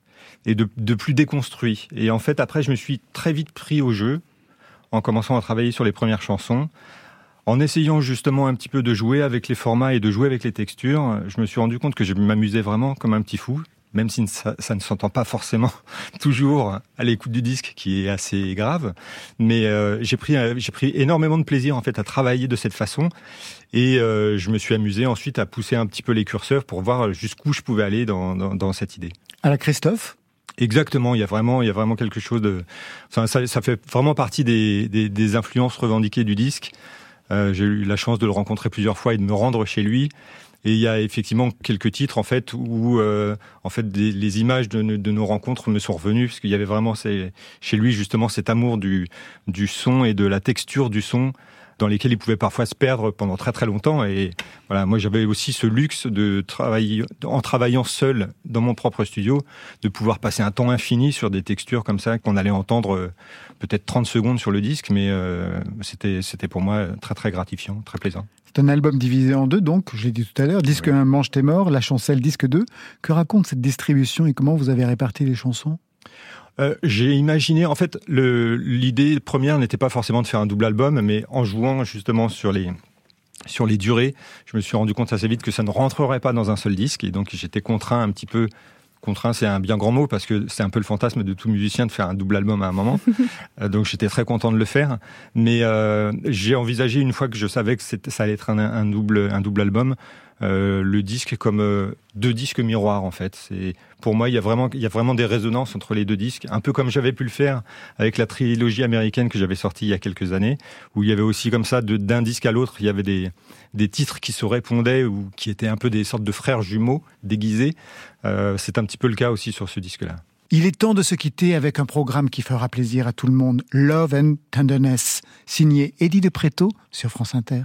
et de plus déconstruit. Et en fait, après, je me suis très vite pris au jeu en commençant à travailler sur les premières chansons. En essayant justement un petit peu de jouer avec les formats et de jouer avec les textures, je me suis rendu compte que je m'amusais vraiment comme un petit fou, même si ça, ça ne s'entend pas forcément *laughs* toujours à l'écoute du disque, qui est assez grave. Mais euh, j'ai pris, euh, j'ai pris énormément de plaisir en fait à travailler de cette façon, et euh, je me suis amusé ensuite à pousser un petit peu les curseurs pour voir jusqu'où je pouvais aller dans, dans, dans cette idée. À la Christophe? Exactement, il y a vraiment, il y a vraiment quelque chose de, ça, ça, ça fait vraiment partie des, des, des influences revendiquées du disque. Euh, J'ai eu la chance de le rencontrer plusieurs fois et de me rendre chez lui. Et il y a effectivement quelques titres en fait où euh, en fait des, les images de, de, nos rencontres me sont revenues parce qu'il y avait vraiment ces, chez lui justement cet amour du, du son et de la texture du son dans lesquels il pouvait parfois se perdre pendant très très longtemps. Et voilà, moi j'avais aussi ce luxe de travailler en travaillant seul dans mon propre studio, de pouvoir passer un temps infini sur des textures comme ça qu'on allait entendre euh, peut-être 30 secondes sur le disque, mais euh, c'était c'était pour moi très très gratifiant, très plaisant. C'est un album divisé en deux, donc, je l'ai dit tout à l'heure, disque 1, Mange tes morts, la chancelle, disque 2. Que raconte cette distribution et comment vous avez réparti les chansons? Euh, J'ai imaginé, en fait, l'idée première n'était pas forcément de faire un double album, mais en jouant justement sur les sur les durées, je me suis rendu compte assez vite que ça ne rentrerait pas dans un seul disque, et donc j'étais contraint un petit peu contraint, c'est un bien grand mot parce que c'est un peu le fantasme de tout musicien de faire un double album à un moment. *laughs* donc j'étais très content de le faire. Mais euh, j'ai envisagé une fois que je savais que ça allait être un, un, double, un double album, euh, le disque comme euh, deux disques miroirs en fait. C'est pour moi il y a vraiment il y a vraiment des résonances entre les deux disques, un peu comme j'avais pu le faire avec la trilogie américaine que j'avais sortie il y a quelques années, où il y avait aussi comme ça d'un disque à l'autre, il y avait des des titres qui se répondaient ou qui étaient un peu des sortes de frères jumeaux déguisés. Euh, c'est un petit peu le cas aussi sur ce disque-là. Il est temps de se quitter avec un programme qui fera plaisir à tout le monde. Love and Tenderness, signé Eddie de Préto sur France Inter.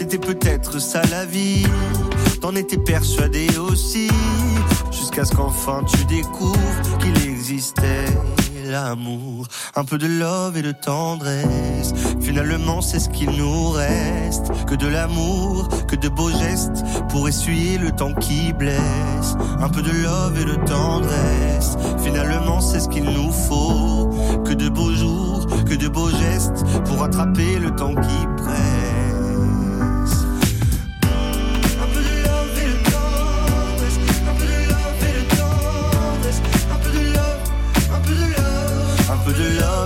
C'était peut-être ça la vie, t'en étais persuadé aussi. Jusqu'à ce qu'enfin tu découvres qu'il existait l'amour. Un peu de love et de tendresse. Finalement, c'est ce qu'il nous reste. Que de l'amour, que de beaux gestes pour essuyer le temps qui blesse. Un peu de love et de tendresse. Finalement, c'est ce qu'il nous faut. Que de beaux jours, que de beaux gestes pour attraper le temps qui presse.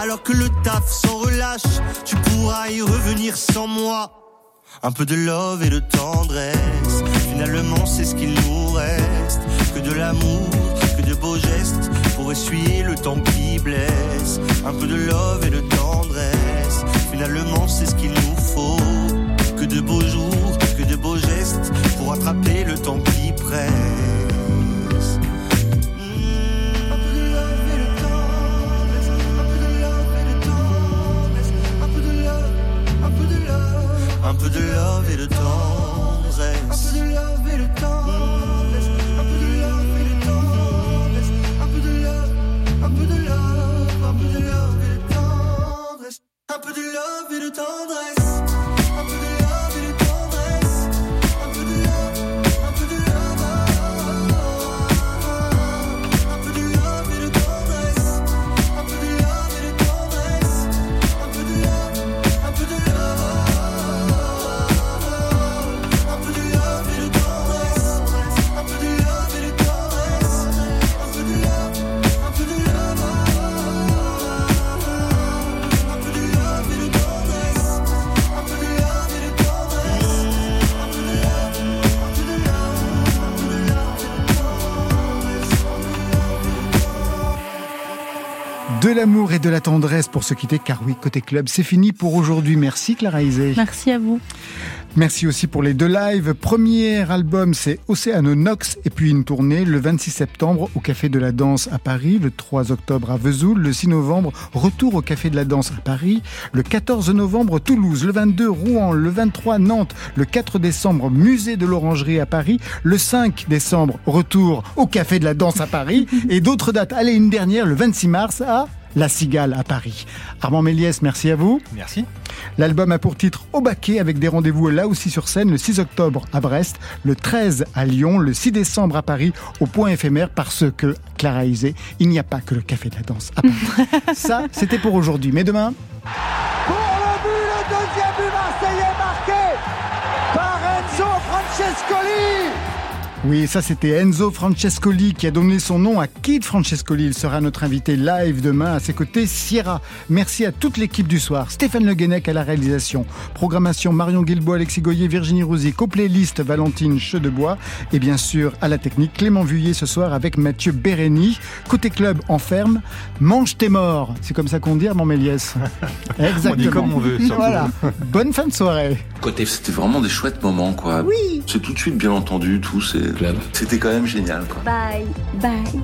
Alors que le taf s'en relâche, tu pourras y revenir sans moi. Un peu de love et de tendresse, finalement c'est ce qu'il nous reste. Que de l'amour, que de beaux gestes pour essuyer le temps qui blesse. Un peu de love et de tendresse, finalement c'est ce qu'il nous faut. Que de beaux jours, que de beaux gestes pour attraper le temps qui presse. Un peu de love et de tendresse, un peu de love et de un peu de love et de tendresse, De l'amour et de la tendresse pour se quitter, car oui, côté club, c'est fini pour aujourd'hui. Merci Clara Isé. Merci à vous. Merci aussi pour les deux lives. Premier album, c'est Océano Nox, et puis une tournée le 26 septembre au Café de la Danse à Paris, le 3 octobre à Vesoul, le 6 novembre, retour au Café de la Danse à Paris, le 14 novembre Toulouse, le 22 Rouen, le 23 Nantes, le 4 décembre Musée de l'Orangerie à Paris, le 5 décembre retour au Café de la Danse à Paris, et d'autres dates. Allez, une dernière, le 26 mars à La Cigale à Paris. Armand Méliès, merci à vous. Merci. L'album a pour titre Au baquet avec des rendez-vous là aussi sur scène le 6 octobre à Brest, le 13 à Lyon, le 6 décembre à Paris au point éphémère parce que, Clara Isé, il n'y a pas que le café de la danse à Paris. *laughs* Ça, c'était pour aujourd'hui. Mais demain, Oui, ça c'était Enzo Francescoli qui a donné son nom à Kid Francescoli. Il sera notre invité live demain. À ses côtés, Sierra. Merci à toute l'équipe du soir. Stéphane Le Guenec à la réalisation. Programmation Marion Guilbault, Alexis Goyer, Virginie Rouzic. Au playlist Valentine Chedebois. Et bien sûr, à la technique, Clément Vuillet ce soir avec Mathieu Bérény. Côté club, en ferme. Mange tes morts. C'est comme ça qu'on dit, Armand Méliès. *laughs* Exactement. On dit comme on veut, surtout. Voilà. Bonne fin de soirée. Côté, c'était vraiment des chouettes moments, quoi. Oui. C'est tout de suite bien entendu, tout. C'est Club. C'était quand même génial. Quoi. Bye. Bye.